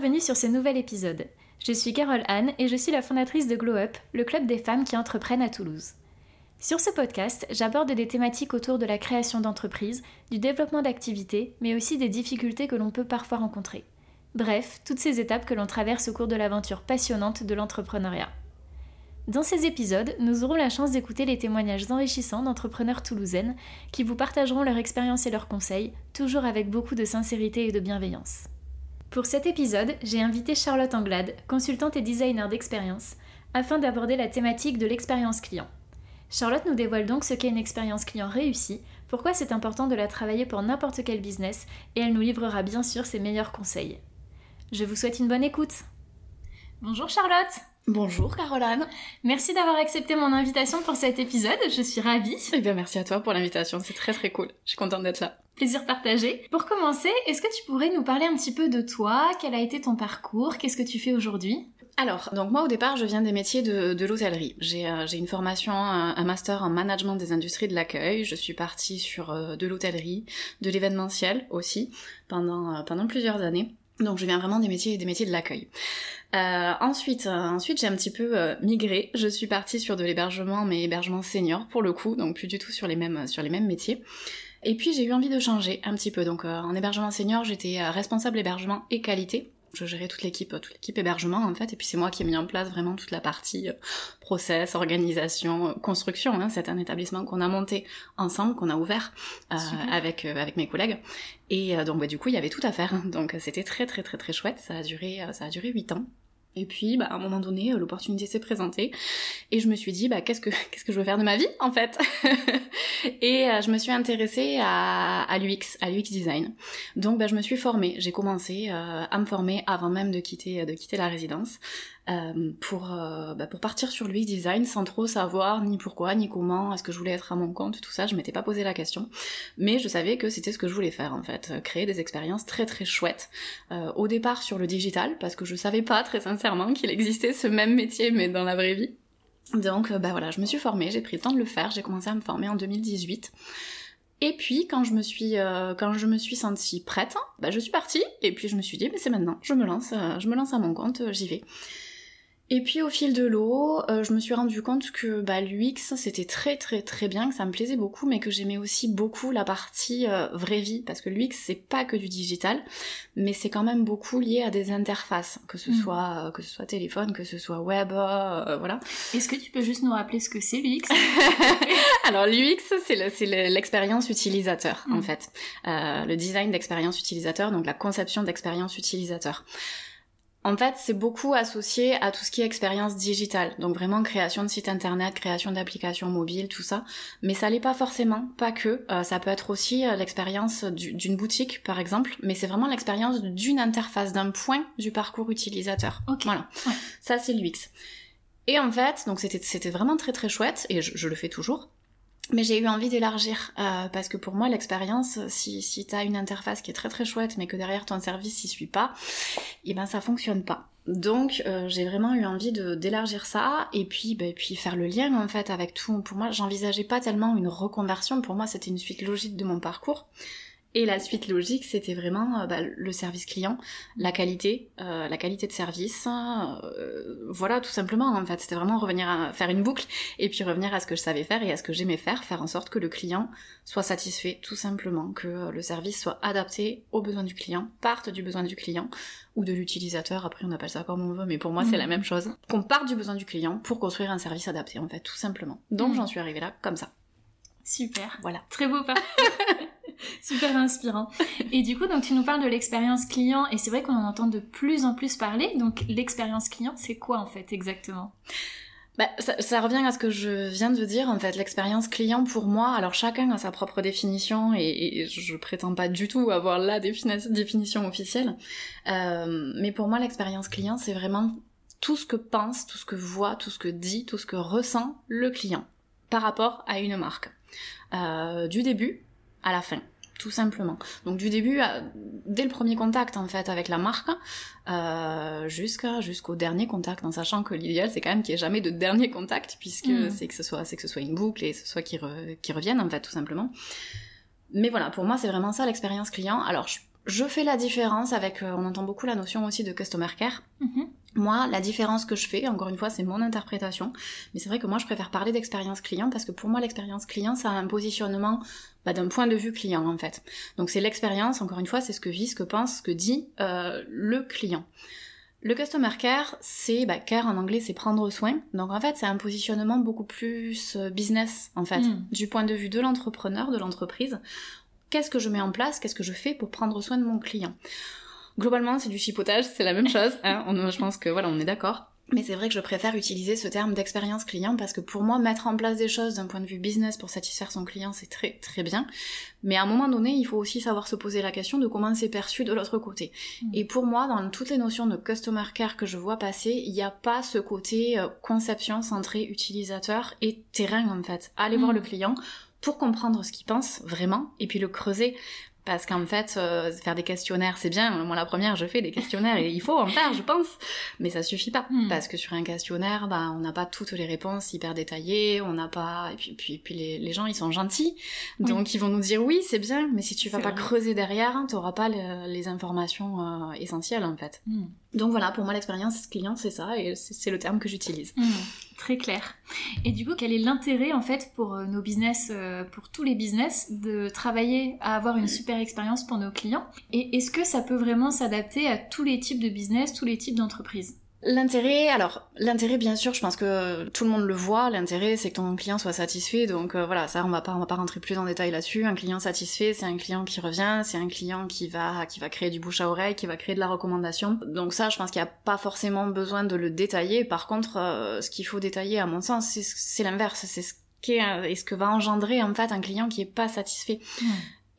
bienvenue sur ce nouvel épisode. Je suis Carole Anne et je suis la fondatrice de Glow Up, le club des femmes qui entreprennent à Toulouse. Sur ce podcast, j'aborde des thématiques autour de la création d'entreprises, du développement d'activités, mais aussi des difficultés que l'on peut parfois rencontrer. Bref, toutes ces étapes que l'on traverse au cours de l'aventure passionnante de l'entrepreneuriat. Dans ces épisodes, nous aurons la chance d'écouter les témoignages enrichissants d'entrepreneurs toulousaines qui vous partageront leur expérience et leurs conseils, toujours avec beaucoup de sincérité et de bienveillance. Pour cet épisode, j'ai invité Charlotte Anglade, consultante et designer d'expérience, afin d'aborder la thématique de l'expérience client. Charlotte nous dévoile donc ce qu'est une expérience client réussie, pourquoi c'est important de la travailler pour n'importe quel business, et elle nous livrera bien sûr ses meilleurs conseils. Je vous souhaite une bonne écoute. Bonjour Charlotte Bonjour Caroline. Merci d'avoir accepté mon invitation pour cet épisode, je suis ravie. Eh bien merci à toi pour l'invitation, c'est très très cool. Je suis contente d'être là. Plaisir partagé. Pour commencer, est-ce que tu pourrais nous parler un petit peu de toi Quel a été ton parcours Qu'est-ce que tu fais aujourd'hui? Alors, donc moi au départ, je viens des métiers de, l'hôtellerie. Euh, j'ai une formation, un, master en management des industries de l'accueil. Je suis partie sur euh, de l'hôtellerie, de l'événementiel aussi pendant euh, pendant plusieurs années. Donc je viens vraiment des métiers des métiers de l'accueil. Euh, ensuite, euh, ensuite j'ai un petit peu euh, migré. Je suis partie sur de l'hébergement, mais hébergement senior pour le coup, donc plus du tout sur les mêmes sur les mêmes métiers. Et puis j'ai eu envie de changer un petit peu. Donc en hébergement senior, j'étais responsable hébergement et qualité je gérais toute l'équipe, toute l'équipe hébergement en fait, et puis c'est moi qui ai mis en place vraiment toute la partie process, organisation, construction. Hein. C'est un établissement qu'on a monté ensemble, qu'on a ouvert avec avec mes collègues, et donc bah, du coup il y avait tout à faire. Donc c'était très très très très chouette. Ça a duré ça a duré huit ans. Et puis, bah, à un moment donné, euh, l'opportunité s'est présentée et je me suis dit, bah, qu'est-ce que qu'est-ce que je veux faire de ma vie en fait Et euh, je me suis intéressée à, à l'UX, à l'UX design. Donc, bah, je me suis formée. J'ai commencé euh, à me former avant même de quitter de quitter la résidence. Euh, pour, euh, bah, pour partir sur l'UX design sans trop savoir ni pourquoi, ni comment, est-ce que je voulais être à mon compte, tout ça, je m'étais pas posé la question. Mais je savais que c'était ce que je voulais faire en fait, euh, créer des expériences très très chouettes. au départ sur le digital, parce que je savais pas très sincèrement qu'il existait ce même métier mais dans la vraie vie. Donc bah voilà, je me suis formée, j'ai pris le temps de le faire, j'ai commencé à me former en 2018. Et puis quand je me suis quand je me suis sentie prête, bah je suis partie et puis je me suis dit mais c'est maintenant, je me lance, je me lance à mon compte, j'y vais. Et puis au fil de l'eau, euh, je me suis rendu compte que bah, l'UX c'était très très très bien, que ça me plaisait beaucoup, mais que j'aimais aussi beaucoup la partie euh, vraie vie, parce que l'UX c'est pas que du digital, mais c'est quand même beaucoup lié à des interfaces, que ce mm. soit euh, que ce soit téléphone, que ce soit web, voilà. Est-ce que tu peux juste nous rappeler ce que c'est l'UX? Alors l'UX c'est l'expérience utilisateur en mm. fait, le design d'expérience utilisateur, donc la conception d'expérience utilisateur. En fait, c'est beaucoup associé à tout ce qui est expérience digitale, donc vraiment création de sites internet, création d'applications mobiles, tout ça. Mais ça l'est pas forcément, pas que. Euh, ça peut être aussi euh, l'expérience d'une boutique, par exemple, mais c'est vraiment l'expérience d'une interface, d'un point du parcours utilisateur. Voilà. Ça, c'est l'UX. Et en fait, donc c'était vraiment très très chouette, et je le fais toujours. Mais j'ai eu envie d'élargir euh, parce que pour moi l'expérience, si, si tu as une interface qui est très très chouette mais que derrière ton service s'y suit pas, et eh ben ça fonctionne pas. Donc euh, j'ai vraiment eu envie de d'élargir ça et puis bah, puis faire le lien en fait avec tout. Pour moi j'envisageais pas tellement une reconversion, pour moi c'était une suite logique de mon parcours. Et la suite logique, c'était vraiment euh, bah, le service client, la qualité, euh, la qualité de service. Euh, voilà, tout simplement. En fait, c'était vraiment revenir à faire une boucle et puis revenir à ce que je savais faire et à ce que j'aimais faire, faire en sorte que le client soit satisfait, tout simplement, que le service soit adapté aux besoins du client, parte du besoin du client ou de l'utilisateur. Après, on appelle ça comme on veut, mais pour moi, c'est la mm. même chose. Qu'on parte du besoin du client pour construire un service adapté, en fait, tout simplement. Donc, mm. j'en suis arrivée là comme ça. Super. Voilà. Très beau parcours. Super inspirant. Et du coup, donc tu nous parles de l'expérience client et c'est vrai qu'on en entend de plus en plus parler. Donc l'expérience client, c'est quoi en fait exactement? Bah, ça, revient à ce que je viens de dire, en fait, l'expérience client pour moi, alors chacun a sa propre définition et, je prétends pas du tout avoir la définition officielle, euh, mais pour moi l'expérience client c'est vraiment tout ce que pense, tout ce que voit, tout ce que dit, tout ce que ressent le client par rapport à une marque. Euh, du début à la fin tout simplement. Donc du début, dès le premier contact en fait avec la marque, euh, jusqu'à jusqu'au dernier contact, en sachant que l'idéal c'est quand même qu'il n'y ait jamais de dernier contact, puisque mm. c'est que ce soit c'est que ce soit une boucle et ce soit qui, qui revienne en fait tout simplement. Mais voilà, pour moi c'est vraiment ça l'expérience client. Alors Je fais la différence avec, euh, on entend beaucoup la notion aussi de customer care. Mhm. Moi, la différence que je fais, encore une fois, c'est mon interprétation, mais c'est vrai que moi, je préfère parler d'expérience client parce que pour moi, l'expérience client, ça a un positionnement bah, d'un point de vue client, en fait. Donc c'est l'expérience, encore une fois, c'est ce que vit, ce que pense, ce que dit euh, le client. Le customer care, c'est bah, care en anglais, c'est prendre soin. Donc en fait, c'est un positionnement beaucoup plus euh, business en fait, Mm. du point de vue de l'entrepreneur, de l'entreprise. Qu'est-ce que je mets en place Qu'est-ce que je fais pour prendre soin de mon client Globalement, c'est du chipotage, c'est la même chose. Hein on, je pense que voilà, on est d'accord. Mais c'est vrai que je préfère utiliser ce terme d'expérience client parce que pour moi, mettre en place des choses d'un point de vue business pour satisfaire son client, c'est très très bien. Mais à un moment donné, il faut aussi savoir se poser la question de comment c'est perçu de l'autre côté. Mm. Et pour moi, dans toutes les notions de customer care que je vois passer, il n'y a pas ce côté euh, conception centrée utilisateur et terrain en fait. Aller voir Mm. le client pour comprendre ce qu'il pense vraiment et puis le creuser. Parce qu'en fait, euh, faire des questionnaires, c'est bien. Moi, la première, je fais des questionnaires et il faut en faire, je pense. Mais ça suffit pas. Mm. Parce que sur un questionnaire, bah, on n'a pas toutes les réponses hyper détaillées, on n'a pas... Et puis, puis, puis les, les gens, ils sont gentils. Oui. Donc, ils vont nous dire oui, c'est bien, mais si tu vas pas vrai. creuser derrière, t'auras pas le- les informations euh, essentielles, en fait. Mm. Donc voilà, pour moi, l'expérience client, c'est ça, et c'est c'est le terme que j'utilise. Mm. Très clair. Et du coup, quel est l'intérêt en fait pour euh, nos business, euh, pour tous les business, de travailler à avoir une super expérience pour nos clients? Et est-ce que ça peut vraiment s'adapter à tous les types de business, tous les types d'entreprises? L'intérêt, alors l'intérêt bien sûr, je pense que tout le monde le voit. L'intérêt, c'est que ton client soit satisfait. Donc euh, voilà, ça on va pas, on va pas rentrer plus en détail là-dessus. Un client satisfait, c'est un client qui revient, c'est un client qui va, qui va créer du bouche à oreille, qui va créer de la recommandation. Donc ça, je pense qu'il n'y a pas forcément besoin de le détailler. Par contre, euh, ce qu'il faut détailler, à mon sens, c'est l'inverse. C'est ce qu'est euh, et ce que va engendrer en fait un client qui est pas satisfait.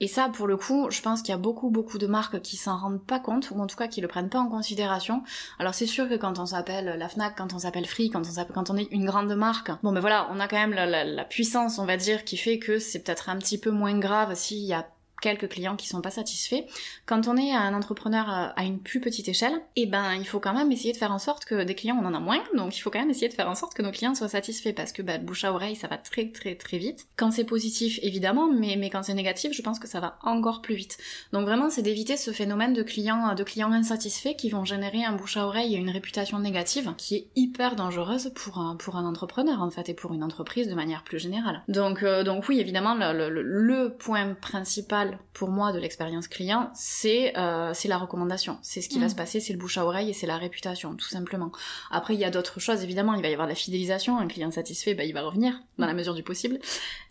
Et ça, pour le coup, je pense qu'il y a beaucoup, beaucoup de marques qui s'en rendent pas compte, ou en tout cas qui le prennent pas en considération. Alors c'est sûr que quand on s'appelle la Fnac, quand on s'appelle Free, quand on est une grande marque, bon ben voilà, on a quand même la, la- la puissance, on va dire, qui fait que c'est peut-être un petit peu moins grave s'il y a quelques clients qui sont pas satisfaits. Quand on est un entrepreneur euh, à une plus petite échelle, eh ben il faut quand même essayer de faire en sorte que des clients on en a moins, donc il faut quand même essayer de faire en sorte que nos clients soient satisfaits parce que bah, bouche à oreille ça va très très très vite. Quand c'est positif évidemment, mais mais quand c'est négatif, je pense que ça va encore plus vite. Donc vraiment c'est d'éviter ce phénomène de clients de clients insatisfaits qui vont générer un bouche à oreille et une réputation négative qui est hyper dangereuse pour un pour un entrepreneur en fait et pour une entreprise de manière plus générale. Donc euh, donc oui évidemment le- le point principal pour moi de l'expérience client c'est euh, la recommandation. C'est ce qui va Mm. se passer, c'est le bouche à oreille et c'est la réputation tout simplement. Après il y a d'autres choses évidemment, il va y avoir de la fidélisation, un client satisfait bah, il va revenir dans la mesure du possible.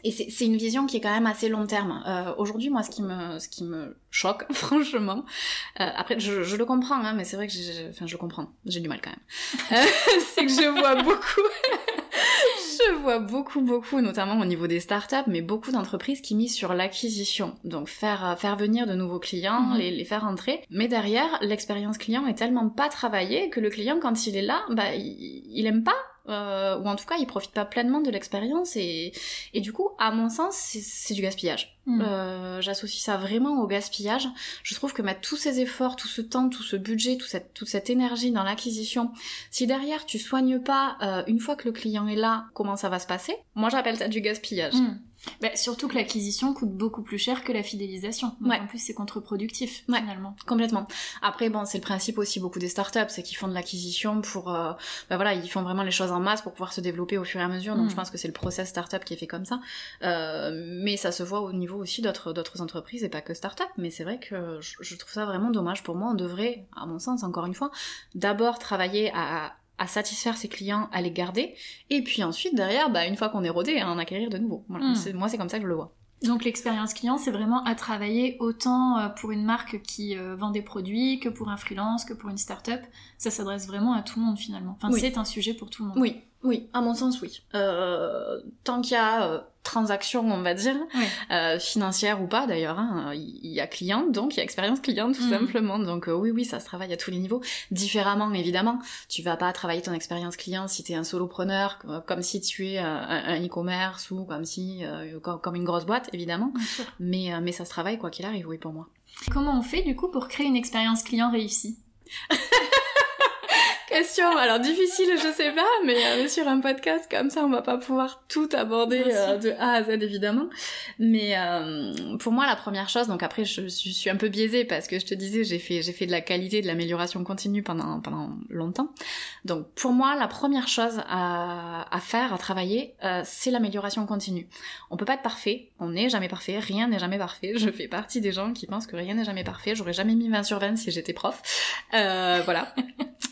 Et c'est une vision qui est quand même assez long terme. Euh, Aujourd'hui, moi, ce qui me, ce qui me choque, franchement, euh, après, je, je le comprends, hein, mais c'est vrai que enfin, je le comprends, j'ai du mal quand même. Euh, c'est que je vois beaucoup, je vois beaucoup, beaucoup, notamment au niveau des startups, mais beaucoup d'entreprises qui misent sur l'acquisition. Donc faire, euh, faire venir de nouveaux clients, Mhm. les, les faire entrer. Mais derrière, l'expérience client est tellement pas travaillée que le client, quand il est là, bah, il, il aime pas. Euh, ou en tout cas, il profite pas pleinement de l'expérience et, et du coup, à mon sens, c'est- du gaspillage. Mm. Euh, J'associe ça vraiment au gaspillage. Je trouve que mettre tous ces efforts, tout ce temps, tout ce budget, tout cette, toute cette énergie dans l'acquisition, si derrière tu soignes pas, euh, une fois que le client est là, comment ça va se passer? Moi j'appelle ça du gaspillage. Mm. Bah, surtout que l'acquisition coûte beaucoup plus cher que la fidélisation. Donc, Ouais. En plus, c'est contre-productif Ouais. finalement. Complètement. Après, bon, c'est le principe aussi beaucoup des startups, c'est qu'ils font de l'acquisition pour, euh, bah voilà, ils font vraiment les choses en masse pour pouvoir se développer au fur et à mesure. Donc, Mm. je pense que c'est le process startup qui est fait comme ça. Euh, mais ça se voit au niveau aussi d'autres d'autres entreprises et pas que startup. Mais c'est vrai que je, je trouve ça vraiment dommage pour moi. On devrait, à mon sens, encore une fois, d'abord travailler à à satisfaire ses clients, à les garder, et puis ensuite derrière, bah, une fois qu'on est rodé, à en acquérir de nouveaux. Voilà. Mm. C'est- Moi, c'est comme ça que je le vois. Donc l'expérience client, c'est vraiment à travailler autant euh, pour une marque qui euh, vend des produits que pour un freelance, que pour une start-up. Ça s'adresse vraiment à tout le monde finalement. Enfin, Oui. c'est un sujet pour tout le monde. Oui, oui, à mon sens, oui. Euh, tant qu'il y a euh, transaction, on va dire, Ouais. euh, financière ou pas d'ailleurs, hein, il y a client, donc il y a expérience client tout Mhm. simplement. Donc euh, oui, oui, ça se travaille à tous les niveaux, différemment évidemment. Tu vas pas travailler ton expérience client si tu es un solopreneur, comme- comme si tu es euh, un, e-commerce ou comme si euh, comme, comme une grosse boîte évidemment. Mais euh, mais ça se travaille quoi qu'il arrive, oui pour moi. Comment on fait du coup pour créer une expérience client réussie? Question, alors difficile, je sais pas, mais euh, sur un podcast comme ça, on va pas pouvoir tout aborder euh, de A à Z évidemment. Mais euh, pour moi, la première chose, donc après, je, je, suis un peu biaisée parce que je te disais, j'ai fait, j'ai fait de la qualité, de l'amélioration continue pendant pendant longtemps. Donc pour moi, la première chose à, à faire, à travailler, c'est l'amélioration continue. On peut pas être parfait, on n'est jamais parfait, rien n'est jamais parfait. Je fais partie des gens qui pensent que rien n'est jamais parfait. J'aurais jamais mis 20 sur 20 si j'étais prof. voilà.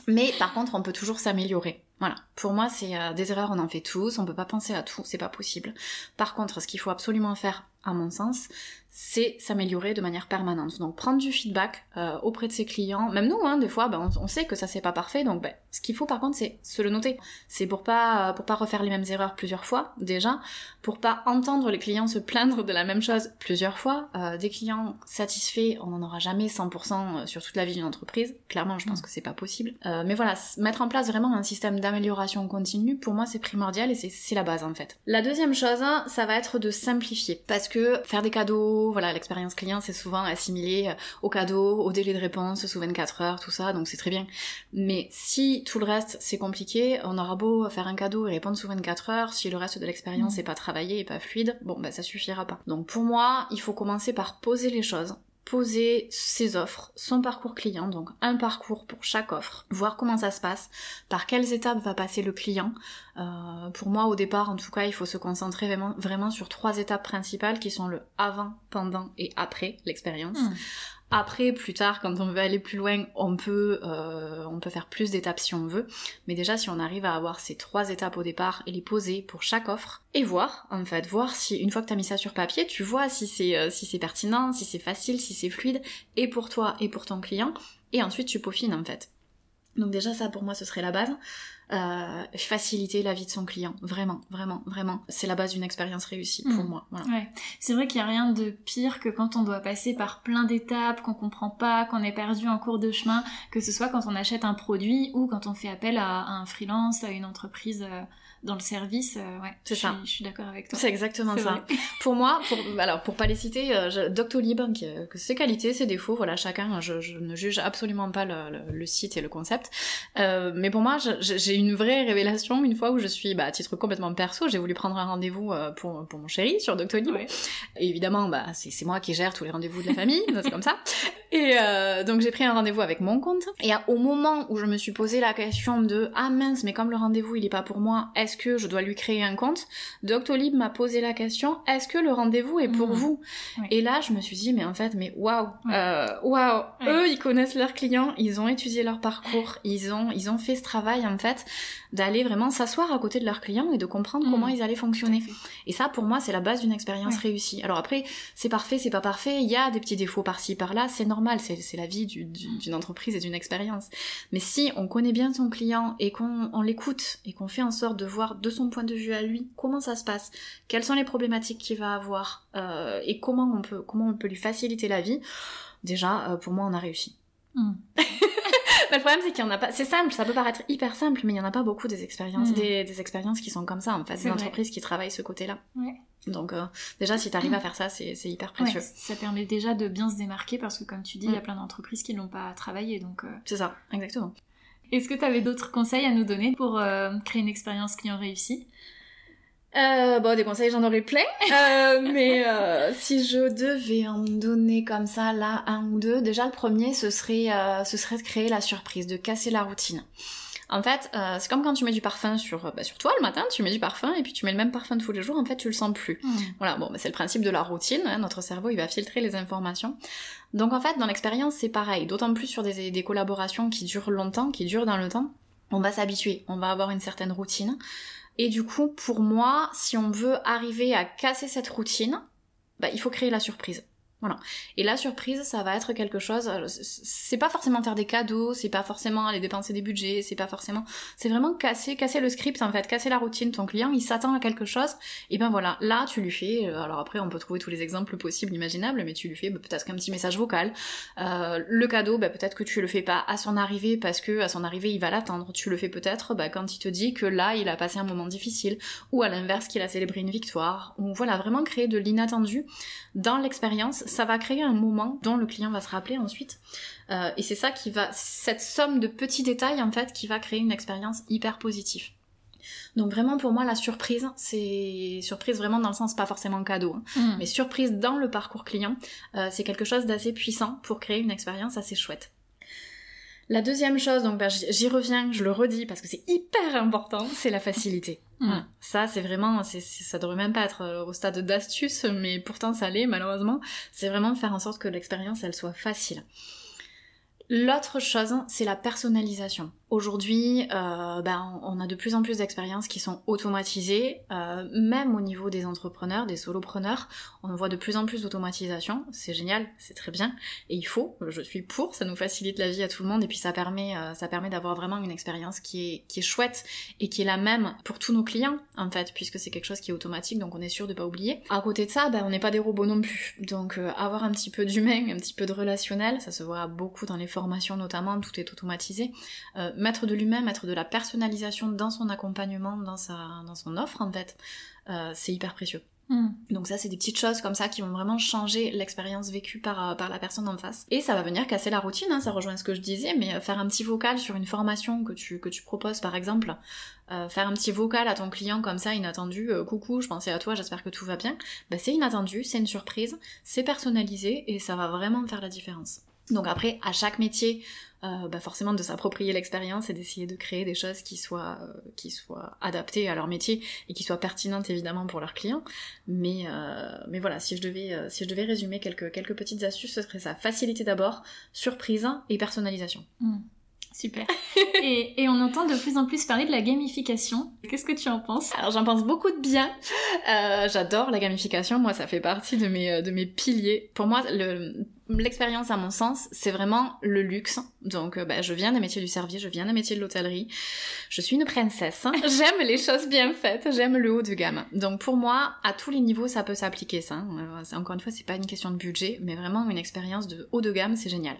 Mais par contre, on peut toujours s'améliorer. Voilà. Pour moi, c'est euh, des erreurs, on en fait tous, on peut pas penser à tout, c'est pas possible. Par contre, ce qu'il faut absolument faire, à mon sens, c'est s'améliorer de manière permanente. Donc prendre du feedback euh, auprès de ses clients, même nous, hein, des fois, ben, on, sait que ça c'est pas parfait, donc ben, ce qu'il faut par contre c'est se le noter. C'est pour pas pour pas refaire les mêmes erreurs plusieurs fois déjà, pour pas entendre les clients se plaindre de la même chose plusieurs fois. Euh, des clients satisfaits, on n'en aura jamais 100% euh, sur toute la vie d'une entreprise. Clairement, je pense mm. que c'est pas possible. mais voilà, mettre en place vraiment un système d'amélioration continue, pour moi c'est primordial et c'est la base en fait. La deuxième chose, ça va être de simplifier, parce que faire des cadeaux voilà, l'expérience client c'est souvent assimilé euh, au cadeau, au délai de réponse sous 24 heures, tout ça, donc c'est très bien. Mais si tout le reste c'est compliqué, on aura beau faire un cadeau et répondre sous 24 heures, si le reste de l'expérience n'est mm. pas travaillé et pas fluide, bon bah ça suffira pas. Donc pour moi, il faut commencer par poser les choses, poser ses offres, son parcours client, donc un parcours pour chaque offre, voir comment ça se passe, par quelles étapes va passer le client. Euh, pour moi, au départ, en tout cas, il faut se concentrer vraiment, sur trois étapes principales qui sont le avant, pendant et après l'expérience. Hmm. Après, plus tard, quand on veut aller plus loin, on peut, euh, on peut faire plus d'étapes si on veut. Mais déjà, si on arrive à avoir ces trois étapes au départ et les poser pour chaque offre, et voir, en fait, voir si, une fois que tu as mis ça sur papier, tu vois si c'est euh, si c'est pertinent, si c'est facile, si c'est fluide, et pour toi et pour ton client. Et ensuite, tu peaufines, en fait. Donc déjà, ça, pour moi, ce serait la base. Euh, faciliter la vie de son client. Vraiment, vraiment, vraiment. C'est la base d'une expérience réussie pour hmm. moi. Ouais. C'est vrai qu'il n'y a rien de pire que quand on doit passer par plein d'étapes, qu'on comprend pas, qu'on est perdu en cours de chemin, que ce soit quand on achète un produit ou quand on fait appel à, un freelance, à une entreprise. Euh, dans le service, euh, ouais, c'est ça. je suis d'accord avec toi. C'est exactement ça. pour moi, pour, alors pour pas les citer, euh, Doctolib, qui, que ses qualités, ses défauts, voilà, chacun, je, je ne juge absolument pas le, le, site et le concept, euh, mais pour moi, j'ai une vraie révélation une fois où je suis, bah, à titre complètement perso, j'ai voulu prendre un rendez-vous euh, pour, pour mon chéri sur Doctolib. Et évidemment, bah, c'est moi qui gère tous les rendez-vous de la famille, c'est comme ça. Et euh, donc j'ai pris un rendez-vous avec mon compte. Et au moment où je me suis posé la question de ah mince, mais comme le rendez-vous il est pas pour moi, est-ce que je dois lui créer un compte? Doctolib m'a posé la question est-ce que le rendez-vous est pour mmh. vous? Et là je me suis dit mais en fait mais waouh, euh, waouh, eux ils connaissent leurs clients, ils ont étudié leur parcours, ils ont ils ont fait ce travail en fait d'aller vraiment s'asseoir à côté de leurs clients et de comprendre mmh. comment ils allaient fonctionner. Et ça pour moi c'est la base d'une expérience réussie. Alors après c'est parfait, c'est pas parfait, il y a des petits défauts par-ci par-là, c'est normal c'est la vie d'une entreprise et d'une expérience. Mais si on connaît bien son client et qu'on l'écoute et qu'on fait en sorte de voir de son point de vue à lui comment ça se passe, quelles sont les problématiques qu'il va avoir euh, et comment on peut comment on peut lui faciliter la vie, déjà euh, pour moi on a réussi. Hmm. mais le problème c'est qu'il y en a pas. C'est simple, ça peut paraître hyper simple, mais il y en a pas beaucoup des expériences, hmm. des, expériences qui sont comme ça en fait, des entreprises qui travaillent ce côté-là. Ouais. Donc euh, déjà, si tu arrives à faire ça, c'est hyper précieux. ça permet déjà de bien se démarquer parce que comme tu dis, il y a mm. plein d'entreprises qui l'ont pas travaillé. donc. Euh. C'est ça, exactement. Est-ce que tu avais d'autres conseils à nous donner pour euh, créer une expérience client réussie? Bon, des conseils, j'en aurais plein. mais si je devais en donner comme ça, là, un ou deux, déjà le premier, ce serait, ce serait de créer la surprise, de casser la routine. En fait, euh, c'est comme quand tu mets du parfum sur, bah, sur toi le matin, tu mets du parfum et puis tu mets le même parfum tous les jours, en fait, tu le sens plus. Hmm. Voilà, bon, bah, c'est le principe de la routine, hein, notre cerveau, il va filtrer les informations. Donc en fait, dans l'expérience, c'est pareil, d'autant plus sur des, des collaborations qui durent longtemps, qui durent dans le temps, on va s'habituer, on va avoir une certaine routine. Et du coup, pour moi, si on veut arriver à casser cette routine, bah, il faut créer la surprise. Voilà. Et la surprise, ça va être quelque chose. Euh, c'est pas forcément faire des cadeaux, c'est pas forcément aller dépenser des budgets, c'est pas forcément. C'est vraiment casser, casser le script en fait, casser la routine. Ton client, il s'attend à quelque chose. Et ben voilà, là tu lui fais. Euh, alors après, on peut trouver tous les exemples possibles, imaginables, mais tu lui fais bah, peut-être qu'un petit message vocal. Euh, le cadeau, bah, peut-être que tu le fais pas à son arrivée parce que à son arrivée il va l'attendre. Tu le fais peut-être bah, quand il te dit que là il a passé un moment difficile, ou à l'inverse qu'il a célébré une victoire. Ou voilà, vraiment créer de l'inattendu dans l'expérience ça va créer un moment dont le client va se rappeler ensuite. Euh, et c'est ça qui va, cette somme de petits détails en fait, qui va créer une expérience hyper positive. Donc vraiment pour moi la surprise, c'est surprise vraiment dans le sens pas forcément cadeau, hein, Mm. mais surprise dans le parcours client, euh, c'est quelque chose d'assez puissant pour créer une expérience assez chouette. La deuxième chose, donc bah, j'y j'y reviens, je le redis parce que c'est hyper important, c'est la facilité. Mm. Voilà. Ça, c'est vraiment, c'est, ça devrait même pas être euh, au stade d'astuce, mais pourtant ça l'est malheureusement. C'est vraiment faire en sorte que l'expérience, elle soit facile. L'autre chose, c'est la personnalisation. Aujourd'hui, euh, ben, on a de plus en plus d'expériences qui sont automatisées, euh, même au niveau des entrepreneurs, des solopreneurs. On voit de plus en plus d'automatisation. C'est génial, c'est très bien, et il faut. Je suis pour. Ça nous facilite la vie à tout le monde, et puis ça permet, euh, ça permet d'avoir vraiment une expérience qui est, qui est chouette et qui est la même pour tous nos clients, en fait, puisque c'est quelque chose qui est automatique, donc on est sûr de pas oublier. À côté de ça, ben, on n'est pas des robots non plus. Donc euh, avoir un petit peu d'humain, un petit peu de relationnel, ça se voit beaucoup dans les formations notamment, tout est automatisé. Mettre de l'humain, mettre de la personnalisation dans son accompagnement, dans, sa, dans son offre, en fait, euh, c'est hyper précieux. Mm. Donc ça, c'est des petites choses comme ça qui vont vraiment changer l'expérience vécue par, euh, par la personne en face. Et ça va venir casser la routine, hein, ça rejoint ce que je disais, mais euh, faire un petit vocal sur une formation que tu, que tu proposes par exemple, euh, faire un petit vocal à ton client comme ça, inattendu, euh, coucou, je pensais à toi, j'espère que tout va bien, bah, c'est inattendu, c'est une surprise, c'est personnalisé et ça va vraiment faire la différence. Donc après, à chaque métier, euh, bah forcément de s'approprier l'expérience et d'essayer de créer des choses qui soient, euh, qui soient adaptées à leur métier et qui soient pertinentes évidemment pour leurs clients. Mais, euh, mais voilà, si je devais, si je devais résumer quelques, quelques petites astuces, ce serait ça. Facilité d'abord, surprise et personnalisation. Mm. Super. et, et on entend de plus en plus parler de la gamification. Qu'est-ce que tu en penses? Alors j'en pense beaucoup de bien. Euh, J'adore la gamification. Moi, ça fait partie de mes, de mes piliers. Pour moi, le, l'expérience, à mon sens, c'est vraiment le luxe. Donc, euh, bah, je viens des métiers du service, je viens des métiers de l'hôtellerie. Je suis une princesse. hein. J'aime les choses bien faites. J'aime le haut de gamme. Donc, pour moi, à tous les niveaux, ça peut s'appliquer. Ça. hein. Euh, Encore une fois, c'est pas une question de budget, mais vraiment une expérience de haut de gamme, c'est génial.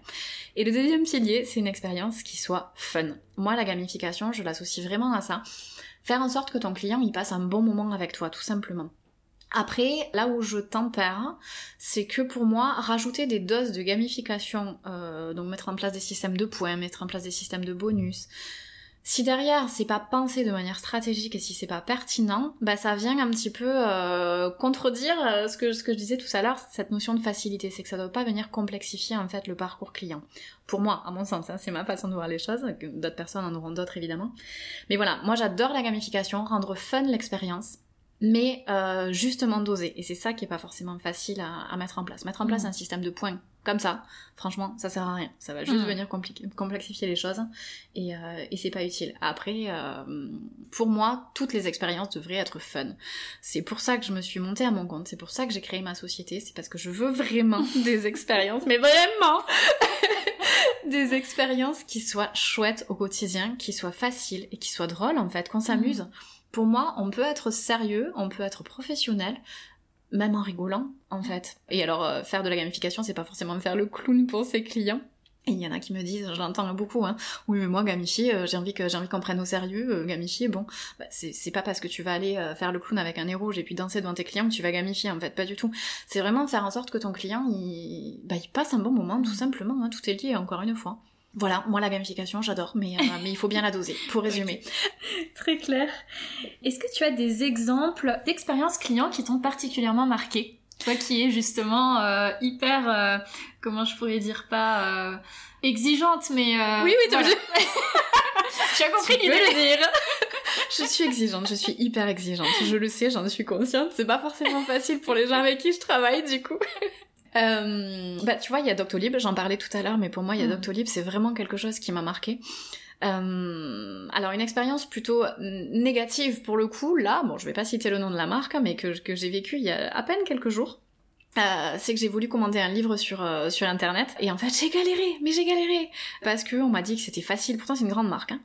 Et le deuxième pilier, c'est une expérience qui soit fun. Moi, la gamification, je l'associe vraiment à ça. Faire en sorte que ton client il passe un bon moment avec toi, tout simplement. Après, là où je tempère, c'est que pour moi, rajouter des doses de gamification, euh, donc mettre en place des systèmes de points, mettre en place des systèmes de bonus, si derrière c'est pas pensé de manière stratégique et si c'est pas pertinent, bah ça vient un petit peu euh, contredire euh, ce que, je disais tout à l'heure, cette notion de facilité, c'est que ça doit pas venir complexifier en fait le parcours client. Pour moi, à mon sens, hein, c'est ma façon de voir les choses, d'autres personnes en auront d'autres évidemment. Mais voilà, moi j'adore la gamification, rendre fun l'expérience, mais euh, justement dosé. Et c'est ça qui est pas forcément facile à, à mettre en place. Mettre en place Mhm. un système de points comme ça, franchement, ça sert à rien. Ça va juste Mhm. venir complexifier les choses et, euh, et c'est pas utile. Après, euh, pour moi, toutes les expériences devraient être fun. C'est pour ça que je me suis montée à mon compte, c'est pour ça que j'ai créé ma société, c'est parce que je veux vraiment des expériences, mais vraiment des expériences qui soient chouettes au quotidien, qui soient faciles et qui soient drôles en fait, qu'on s'amuse. Pour moi, on peut être sérieux, on peut être professionnel, même en rigolant en fait. Et alors, euh, faire de la gamification, c'est pas forcément faire le clown pour ses clients. Et il y en a qui me disent, je l'entends beaucoup, hein, oui mais moi gamifier, euh, j'ai envie que j'ai envie qu'on prenne au sérieux, euh, gamifier, bon, bah, c'est pas parce que tu vas aller euh, faire le clown avec un nez rouge et puis danser devant tes clients que tu vas gamifier en fait, pas du tout. C'est vraiment faire en sorte que ton client il, bah, il passe un bon moment tout simplement, hein, tout est lié encore une fois. Voilà, moi la gamification j'adore, mais, euh, mais il faut bien la doser, pour résumer. Très clair. Est-ce que tu as des exemples d'expériences clients qui t'ont particulièrement marqué? Toi qui es justement euh, hyper, euh, comment je pourrais dire, pas euh, exigeante, mais... euh, Oui, oui, voilà. tu as compris l'idée le dire. je suis exigeante, je suis hyper exigeante. Je le sais, j'en suis consciente. C'est pas forcément facile pour les gens avec qui je travaille, du coup. Euh, bah, tu vois, il y a Doctolib, j'en parlais tout à l'heure, mais pour moi, il y a Mm. Doctolib, c'est vraiment quelque chose qui m'a marqué. Euh, alors une expérience plutôt négative pour le coup, là, bon je vais pas citer le nom de la marque, hein, mais que, que j'ai vécu il y a à peine quelques jours. Euh, c'est que j'ai voulu commander un livre sur euh, sur internet et en fait j'ai galéré, mais j'ai galéré parce que on m'a dit que c'était facile. Pourtant c'est une grande marque, hein.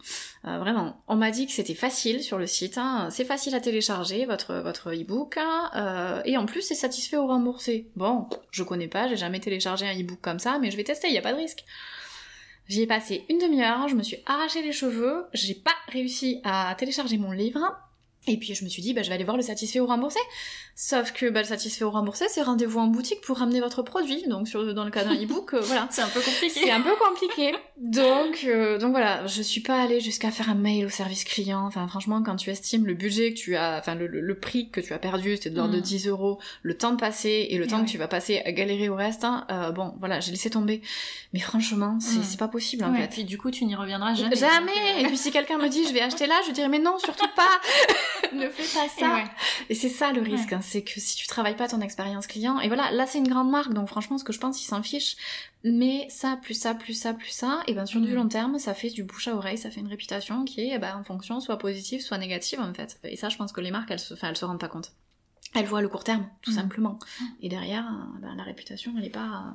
Euh, vraiment. On m'a dit que c'était facile sur le site, hein. c'est facile à télécharger votre votre ebook hein, et en plus c'est satisfait au remboursé. Bon, je connais pas, j'ai jamais téléchargé un ebook comme ça, mais je vais tester, il y a pas de risque. J'y ai passé une demi-heure, je me suis arraché les cheveux, j'ai pas réussi à télécharger mon livre. Et puis je me suis dit, bah, je vais aller voir le satisfait ou remboursé. Sauf que bah, le satisfait ou remboursé, c'est rendez-vous en boutique pour ramener votre produit. Donc sur, dans le cas d'un e-book, euh, voilà. C'est un peu compliqué. C'est un peu compliqué. Donc, euh, donc voilà, je suis pas allée jusqu'à faire un mail au service client. Enfin franchement, quand tu estimes le budget que tu as, enfin le, le, prix que tu as perdu, c'est de l'ordre de 10 mm. euros, le temps de passer et le temps que tu vas passer à galérer au reste, hein, euh, bon voilà, j'ai laissé tomber. Mais franchement, c'est mm. pas possible en fait. Et puis du coup, tu n'y reviendras jamais. Jamais Et puis si quelqu'un me dit, je vais acheter là, je dirais, mais non, surtout pas Ne fais pas ça Et, c'est ça le risque, hein, c'est que si tu travailles pas ton expérience client, et voilà, là c'est une grande marque, donc franchement, ce que je pense, ils s'en fichent. Mais ça, plus ça, plus ça, plus ça, et ben sur du mm. long terme, ça fait du bouche à oreille, ça fait une réputation qui est ben, en fonction soit positive, soit négative en fait. Et ça, je pense que les marques, elles se, elles se rendent pas compte. Elles voient le court terme, tout mm. simplement. Mm. Et derrière, ben, la réputation, elle est pas,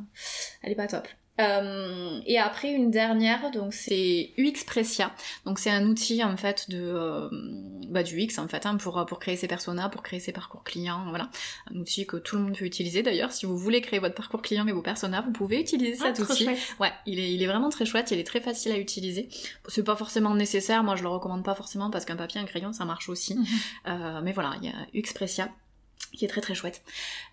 elle est pas top. Euh, et après une dernière, donc c'est UXpressia. Donc c'est un outil en fait de euh, bah, du UX en fait hein, pour pour créer ses personas, pour créer ses parcours clients. Voilà, un outil que tout le monde peut utiliser d'ailleurs. Si vous voulez créer votre parcours client et vos personas, vous pouvez utiliser ah, cet outil. Ouais, il est il est vraiment très chouette. Il est très facile à utiliser. C'est pas forcément nécessaire. Moi je le recommande pas forcément parce qu'un papier, un crayon, ça marche aussi. Euh, mais voilà, il y a UXpressia qui est très très chouette.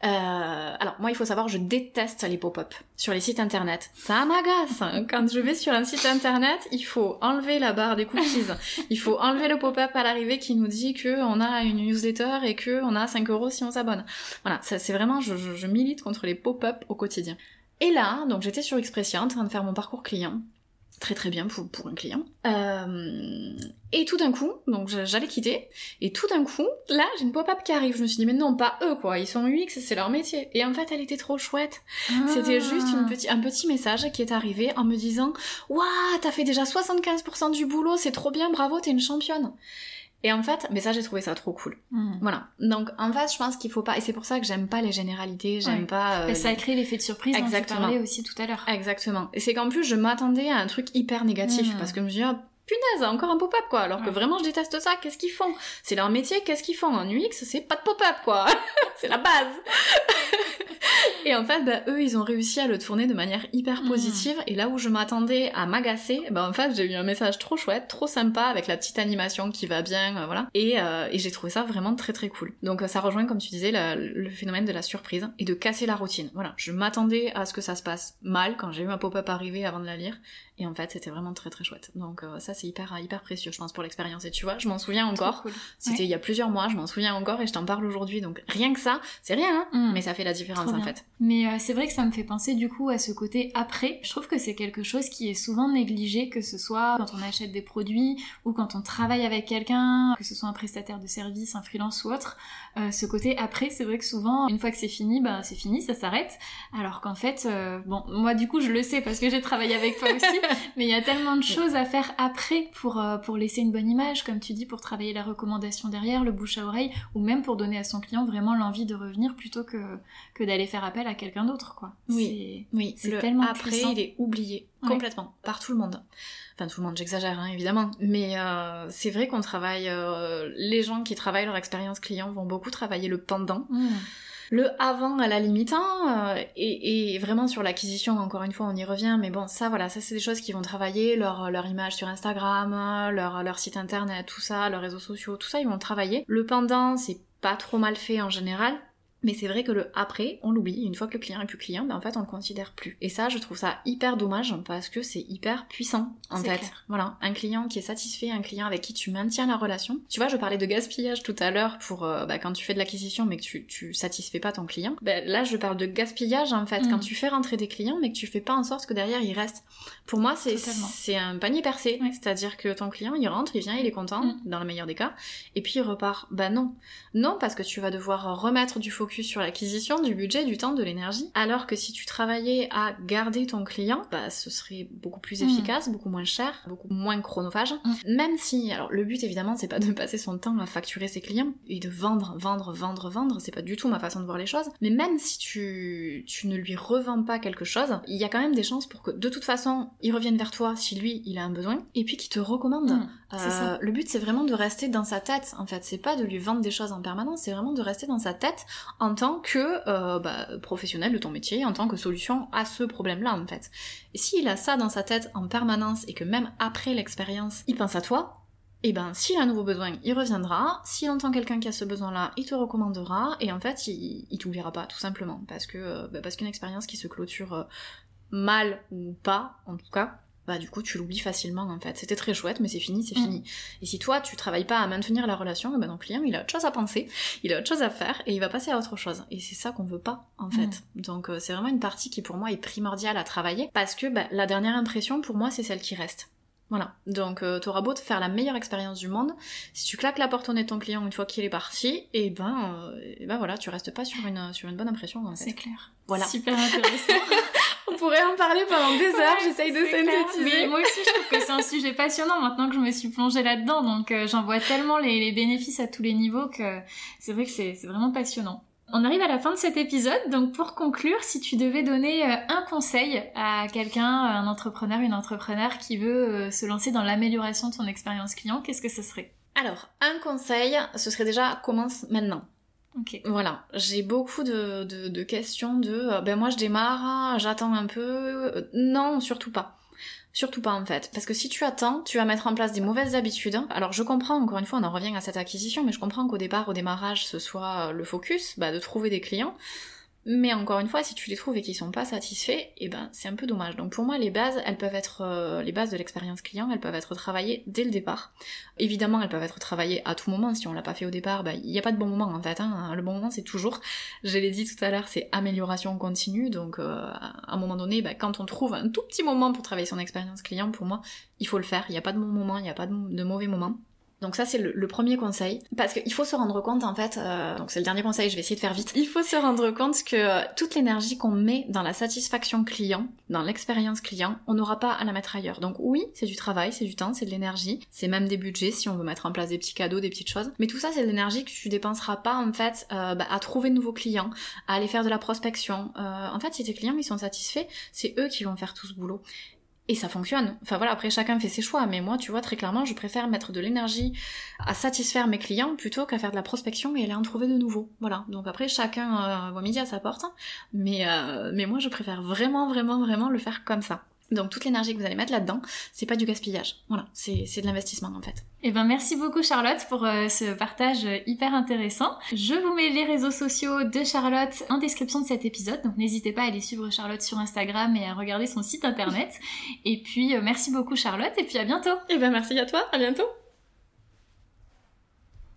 Euh, alors moi il faut savoir je déteste les pop-up sur les sites internet. Ça m'agace. Quand je vais sur un site internet, il faut enlever la barre des cookies. il faut enlever le pop-up à l'arrivée qui nous dit que on a une newsletter et que on a 5 euros si on s'abonne. Voilà, c'est vraiment je, je, milite contre les pop-up au quotidien. Et là, donc j'étais sur Expression en train de faire mon parcours client très très bien pour, pour un client. Euh, et tout d'un coup, donc j'allais quitter, et tout d'un coup, là, j'ai une pop-up qui arrive. Je me suis dit, mais non, pas eux, quoi. Ils sont UX, c'est leur métier. Et en fait, elle était trop chouette. C'était ah. juste une petit, un petit message qui est arrivé en me disant, waouh, t'as fait déjà 75% du boulot, c'est trop bien, bravo, t'es une championne. Et en fait, mais ça j'ai trouvé ça trop cool. Hmm. Voilà. Donc en fait, je pense qu'il faut pas, et c'est pour ça que j'aime pas les généralités, j'aime pas. Euh, ça crée l'effet de surprise Exactement. dont tu parlais aussi tout à l'heure. Exactement. Et c'est qu'en plus, je m'attendais à un truc hyper négatif hmm. parce que je me ah, punaise, encore un pop-up quoi. Alors que vraiment je déteste ça, qu'est-ce qu'ils font? C'est leur métier, qu'est-ce qu'ils font? En UX, c'est pas de pop-up quoi. c'est la base. Et en fait, bah, eux, ils ont réussi à le tourner de manière hyper hmm. positive. Et là où je m'attendais à m'agacer, bah, en fait, j'ai eu un message trop chouette, trop sympa, avec la petite animation qui va bien, euh, voilà. Et, euh, et j'ai trouvé ça vraiment très très cool. Donc ça rejoint, comme tu disais, le phénomène de la surprise et de casser la routine. Voilà, je m'attendais à ce que ça se passe mal quand j'ai eu un pop-up arriver avant de la lire. Et en fait, c'était vraiment très très chouette. Donc euh, ça, c'est hyper hyper précieux, je pense, pour l'expérience. Et tu vois, je m'en souviens encore. C'était il y a plusieurs mois, je m'en souviens encore et je t'en parle aujourd'hui. Donc rien que ça, c'est rien, hein, mm. mais ça fait la différence en fait. Mais euh, c'est vrai que ça me fait penser du coup à ce côté après. Je trouve que c'est quelque chose qui est souvent négligé, que ce soit quand on achète des produits ou quand on travaille avec quelqu'un, que ce soit un prestataire de service, un freelance ou autre. Euh, ce côté après, c'est vrai que souvent, une fois que c'est fini, bah c'est fini, ça s'arrête. Alors qu'en fait, bon, moi du coup, je le sais parce que j'ai travaillé avec toi aussi. mais il y a tellement de choses à faire après pour, euh, pour laisser une bonne image, comme tu dis, pour travailler la recommandation derrière, le bouche à oreille, ou même pour donner à son client vraiment l'envie de revenir plutôt que, que d'aller faire appel à quelqu'un d'autre, quoi. Oui, oui. C'est tellement après, il est oublié complètement par tout le monde. Enfin, tout le monde, j'exagère, hein, évidemment. Mais euh, c'est vrai qu'on travaille... Euh, les gens qui travaillent leur expérience client vont beaucoup travailler le pendant. Mmh le avant à la limite, hein, euh, et, vraiment sur l'acquisition, encore une fois, on y revient, mais bon, ça, voilà, ça c'est des choses qui vont travailler, leur, image sur Instagram, leur, leur site internet, tout ça, leurs réseaux sociaux, tout ça, ils vont travailler. Le pendant, c'est pas trop mal fait en général, mais c'est vrai que le après, on l'oublie. Une fois que le client est plus client, ben en fait, on le considère plus. Et ça, je trouve ça hyper dommage parce que c'est hyper puissant, en fait. Voilà. Un client qui est satisfait, un client avec qui tu maintiens la relation. Tu vois, je parlais de gaspillage tout à l'heure pour euh, bah, quand tu fais de l'acquisition mais que tu, tu satisfais pas ton client. Ben, là, je parle de gaspillage, en fait, quand mm. tu fais rentrer des clients mais que tu fais pas en sorte que derrière il reste. Pour moi, c'est, c'est un panier percé. C'est-à-dire que ton client, il rentre, il vient, il est content, mm. dans le meilleur des cas, et puis il repart. Bah non. Non, parce que tu vas devoir remettre du focus sur l'acquisition, du budget, du temps, de l'énergie. Alors que si tu travaillais à garder ton client, bah ce serait beaucoup plus hmm. efficace, beaucoup moins cher, beaucoup moins chronophage. Hmm. Même si, alors le but évidemment c'est pas de passer son temps à facturer ses clients et de vendre, vendre, vendre, vendre, c'est pas du tout ma façon de voir les choses. Mais même si tu, tu ne lui revends pas quelque chose, il y a quand même des chances pour que de toute façon il revienne vers toi si lui il a un besoin et puis qu'il te recommande. Hmm. Euh, le but c'est vraiment de rester dans sa tête en fait, c'est pas de lui vendre des choses en permanence, c'est vraiment de rester dans sa tête en tant que euh, bah, professionnel de ton métier, en tant que solution à ce problème-là en fait. Et s'il a ça dans sa tête en permanence et que même après l'expérience, il pense à toi, et ben s'il a un nouveau besoin, il reviendra. S'il entend quelqu'un qui a ce besoin-là, il te recommandera. Et en fait, il, il t'oubliera pas, tout simplement. Parce que euh, bah, parce qu'une expérience qui se clôture mal ou pas, en tout cas, bah du coup tu l'oublies facilement en fait. C'était très chouette, mais c'est fini, c'est Mm. fini. Et si toi tu travailles pas à maintenir la relation, bah ton client il a autre chose à penser, il a autre chose à faire et il va passer à autre chose. Et c'est ça qu'on veut pas en fait. Donc euh, c'est vraiment une partie qui pour moi est primordiale à travailler parce que bah, la dernière impression pour moi c'est celle qui reste. Voilà. Donc euh, t'auras beau te faire la meilleure expérience du monde, si tu claques la porte au nez de ton client une fois qu'il est parti, et ben, euh, et ben voilà, tu restes pas sur une sur une bonne impression en fait. C'est clair. Voilà. Super intéressant. On pourrait en parler pendant des heures, j'essaye de synthétiser. Mais moi aussi, je trouve que c'est un sujet passionnant maintenant que je me suis plongée là-dedans. Donc, euh, j'en vois tellement les, les bénéfices à tous les niveaux que c'est vrai que c'est vraiment passionnant. On arrive à la fin de cet épisode, donc pour conclure, si tu devais donner euh, un conseil à quelqu'un, un entrepreneur, une entrepreneur qui veut euh, se lancer dans l'amélioration de son expérience client, qu'est-ce que ce serait? Alors, un conseil, ce serait déjà commence maintenant. Ok. Voilà, j'ai beaucoup de, de, questions de euh, ben moi je démarre, j'attends un peu. Euh, Non, surtout pas. Surtout pas en fait. Parce que si tu attends, tu vas mettre en place des mauvaises habitudes. Alors je comprends, encore une fois, on en revient à cette acquisition, mais je comprends qu'au départ, au démarrage, ce soit euh, le focus, bah, de trouver des clients. Mais encore une fois, si tu les trouves et qu'ils sont pas satisfaits, et ben c'est un peu dommage. Donc pour moi, les bases, elles peuvent être euh, les bases de l'expérience client, elles peuvent être travaillées dès le départ. Évidemment, elles peuvent être travaillées à tout moment. Si on l'a pas fait au départ, bah, il n'y a pas de bon moment en fait. Hein. Le bon moment, c'est toujours, je l'ai dit tout à l'heure, c'est amélioration continue. Donc euh, à un moment donné, bah, quand on trouve un tout petit moment pour travailler son expérience client, pour moi, il faut le faire. Il n'y a pas de bon moment, il n'y a pas de mauvais moment. Donc ça c'est le, premier conseil parce qu'il faut se rendre compte en fait, euh, donc c'est le dernier conseil, je vais essayer de faire vite. Il faut se rendre compte que euh, toute l'énergie qu'on met dans la satisfaction client, dans l'expérience client, on n'aura pas à la mettre ailleurs. Donc oui, c'est du travail, c'est du temps, c'est de l'énergie, c'est même des budgets si on veut mettre en place des petits cadeaux, des petites choses. Mais tout ça c'est de l'énergie que tu dépenseras pas en fait euh, bah, à trouver de nouveaux clients, à aller faire de la prospection. Euh, en fait si tes clients ils sont satisfaits, c'est eux qui vont faire tout ce boulot. Et ça fonctionne. Enfin voilà, après chacun fait ses choix, mais moi, tu vois, très clairement, je préfère mettre de l'énergie à satisfaire mes clients plutôt qu'à faire de la prospection et aller en trouver de nouveaux. Voilà. Donc après, chacun euh, voit midi à sa porte, mais, euh, mais moi, je préfère vraiment, vraiment, vraiment le faire comme ça. Donc toute l'énergie que vous allez mettre là-dedans, c'est pas du gaspillage. Voilà, c'est c'est de l'investissement en fait. Eh ben merci beaucoup Charlotte pour euh, ce partage euh, hyper intéressant. Je vous mets les réseaux sociaux de Charlotte en description de cet épisode, donc n'hésitez pas à aller suivre Charlotte sur Instagram et à regarder son site internet. Et puis euh, merci beaucoup Charlotte et puis à bientôt. Et ben merci à toi, à bientôt